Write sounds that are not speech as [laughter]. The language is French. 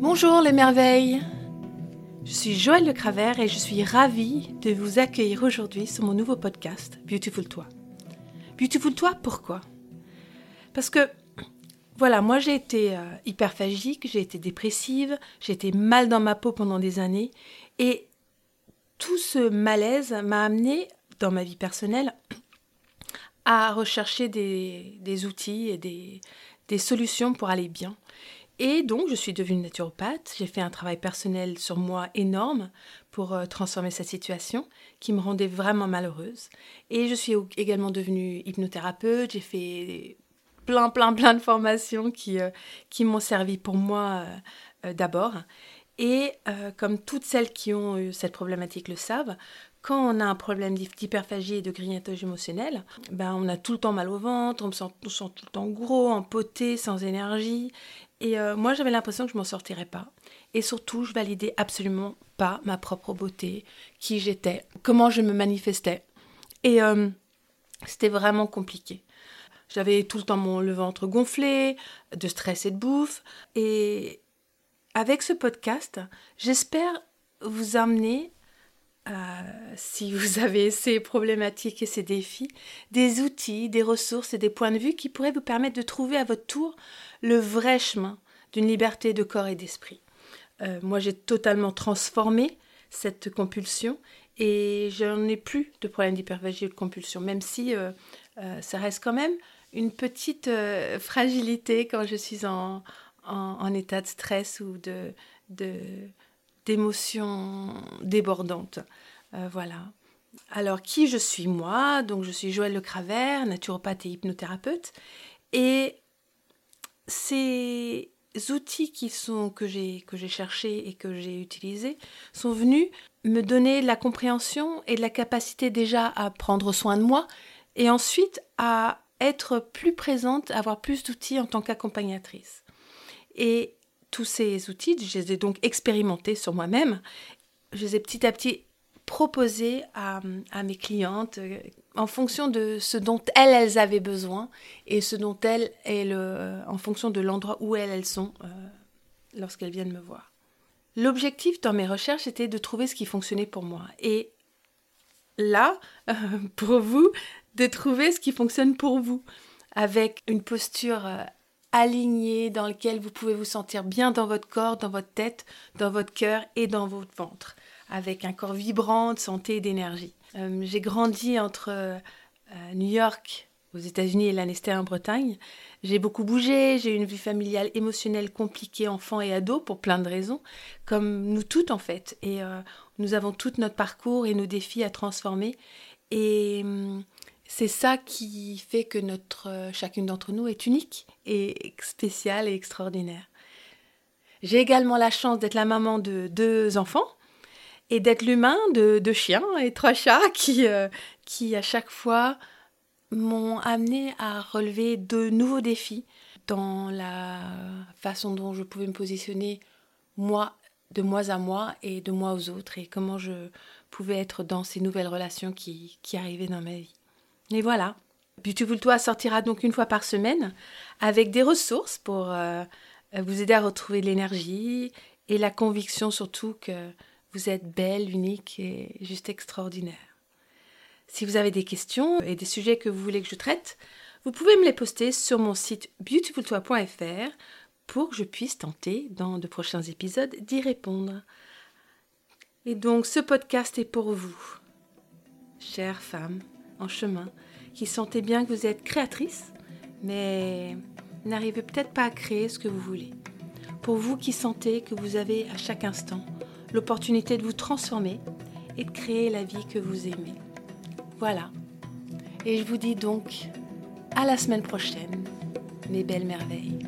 Bonjour les merveilles Je suis Joëlle Le Cravert et je suis ravie de vous accueillir aujourd'hui sur mon nouveau podcast Beautiful Toi. Beautiful Toi, pourquoi? Parce que, voilà, moi j'ai été euh, hyperphagique, j'ai été dépressive, j'ai été mal dans ma peau pendant des années et tout ce malaise m'a amené dans ma vie personnelle à rechercher des, outils et des, des solutions pour aller bien. Et donc, je suis devenue naturopathe. J'ai fait un travail personnel sur moi énorme pour euh, transformer cette situation qui me rendait vraiment malheureuse. Et je suis également devenue hypnothérapeute. J'ai fait plein, plein, plein de formations qui, euh, qui m'ont servi pour moi euh, d'abord. Et comme toutes celles qui ont eu cette problématique le savent, quand on a un problème d'hyperphagie et de grignotage émotionnel, ben on a tout le temps mal au ventre, on se sent, tout le temps gros, empoté, sans énergie. Et euh, moi, j'avais l'impression que je m'en sortirais pas. Et surtout, je validais absolument pas ma propre beauté, qui j'étais, comment je me manifestais. Et euh, c'était vraiment compliqué. J'avais tout le temps mon, le ventre gonflé, de stress et de bouffe. Et avec ce podcast, j'espère vous amener euh, si vous [laughs] avez ces problématiques et ces défis, des outils, des ressources et des points de vue qui pourraient vous permettre de trouver à votre tour le vrai chemin d'une liberté de corps et d'esprit. Euh, moi, j'ai totalement transformé cette compulsion et je n'en ai plus de problème d'hyperphagie ou de compulsion, même si euh, ça reste quand même une petite fragilité quand je suis en, en, état de stress ou de, d'émotions débordantes. Euh, voilà. Alors, qui je suis moi? Donc, je suis Joëlle Le Cravert, naturopathe et hypnothérapeute. Et ces outils qui sont, que j'ai cherchés et que j'ai utilisés sont venus me donner de la compréhension et de la capacité déjà à prendre soin de moi et ensuite à être plus présente, avoir plus d'outils en tant qu'accompagnatrice. Et tous ces outils, je les ai donc expérimentés sur moi-même. Je les ai petit à petit proposés à, mes clientes euh, en fonction de ce dont elles, avaient besoin et ce dont elles, elles en fonction de l'endroit où elles, sont euh, lorsqu'elles viennent me voir. L'objectif dans mes recherches était de trouver ce qui fonctionnait pour moi. Et là, pour vous, de trouver ce qui fonctionne pour vous, avec une posture euh, aligné, dans lequel vous pouvez vous sentir bien dans votre corps, dans votre tête, dans votre cœur et dans votre ventre, avec un corps vibrant de santé et d'énergie. Euh, j'ai grandi entre euh, New York, aux États-Unis et l'Anester en Bretagne. J'ai beaucoup bougé, j'ai eu une vie familiale émotionnelle compliquée, enfant et ado, pour plein de raisons, comme nous toutes en fait. Et euh, nous avons tout notre parcours et nos défis à transformer. Et hum, c'est ça qui fait que notre, euh, chacune d'entre nous est unique et spéciale et extraordinaire. J'ai également la chance d'être la maman de deux enfants et d'être l'humain de deux chiens et trois chats qui, euh, qui à chaque fois m'ont amené à relever de nouveaux défis dans la façon dont je pouvais me positionner moi de moi à moi et de moi aux autres et comment je pouvais être dans ces nouvelles relations qui, qui arrivaient dans ma vie. Et voilà. Beautiful Toi sortira donc une fois par semaine avec des ressources pour euh, vous aider à retrouver l'énergie et la conviction surtout que vous êtes belle, unique et juste extraordinaire. Si vous avez des questions et des sujets que vous voulez que je traite, vous pouvez me les poster sur mon site beautifultoi.fr pour que je puisse tenter dans de prochains épisodes d'y répondre. Et donc ce podcast est pour vous, chères femmes chemin, qui sentez bien que vous êtes créatrice, mais n'arrivez peut-être pas à créer ce que vous voulez. Pour vous qui sentez que vous avez à chaque instant l'opportunité de vous transformer et de créer la vie que vous aimez. Voilà. Et je vous dis donc à la semaine prochaine, mes belles merveilles.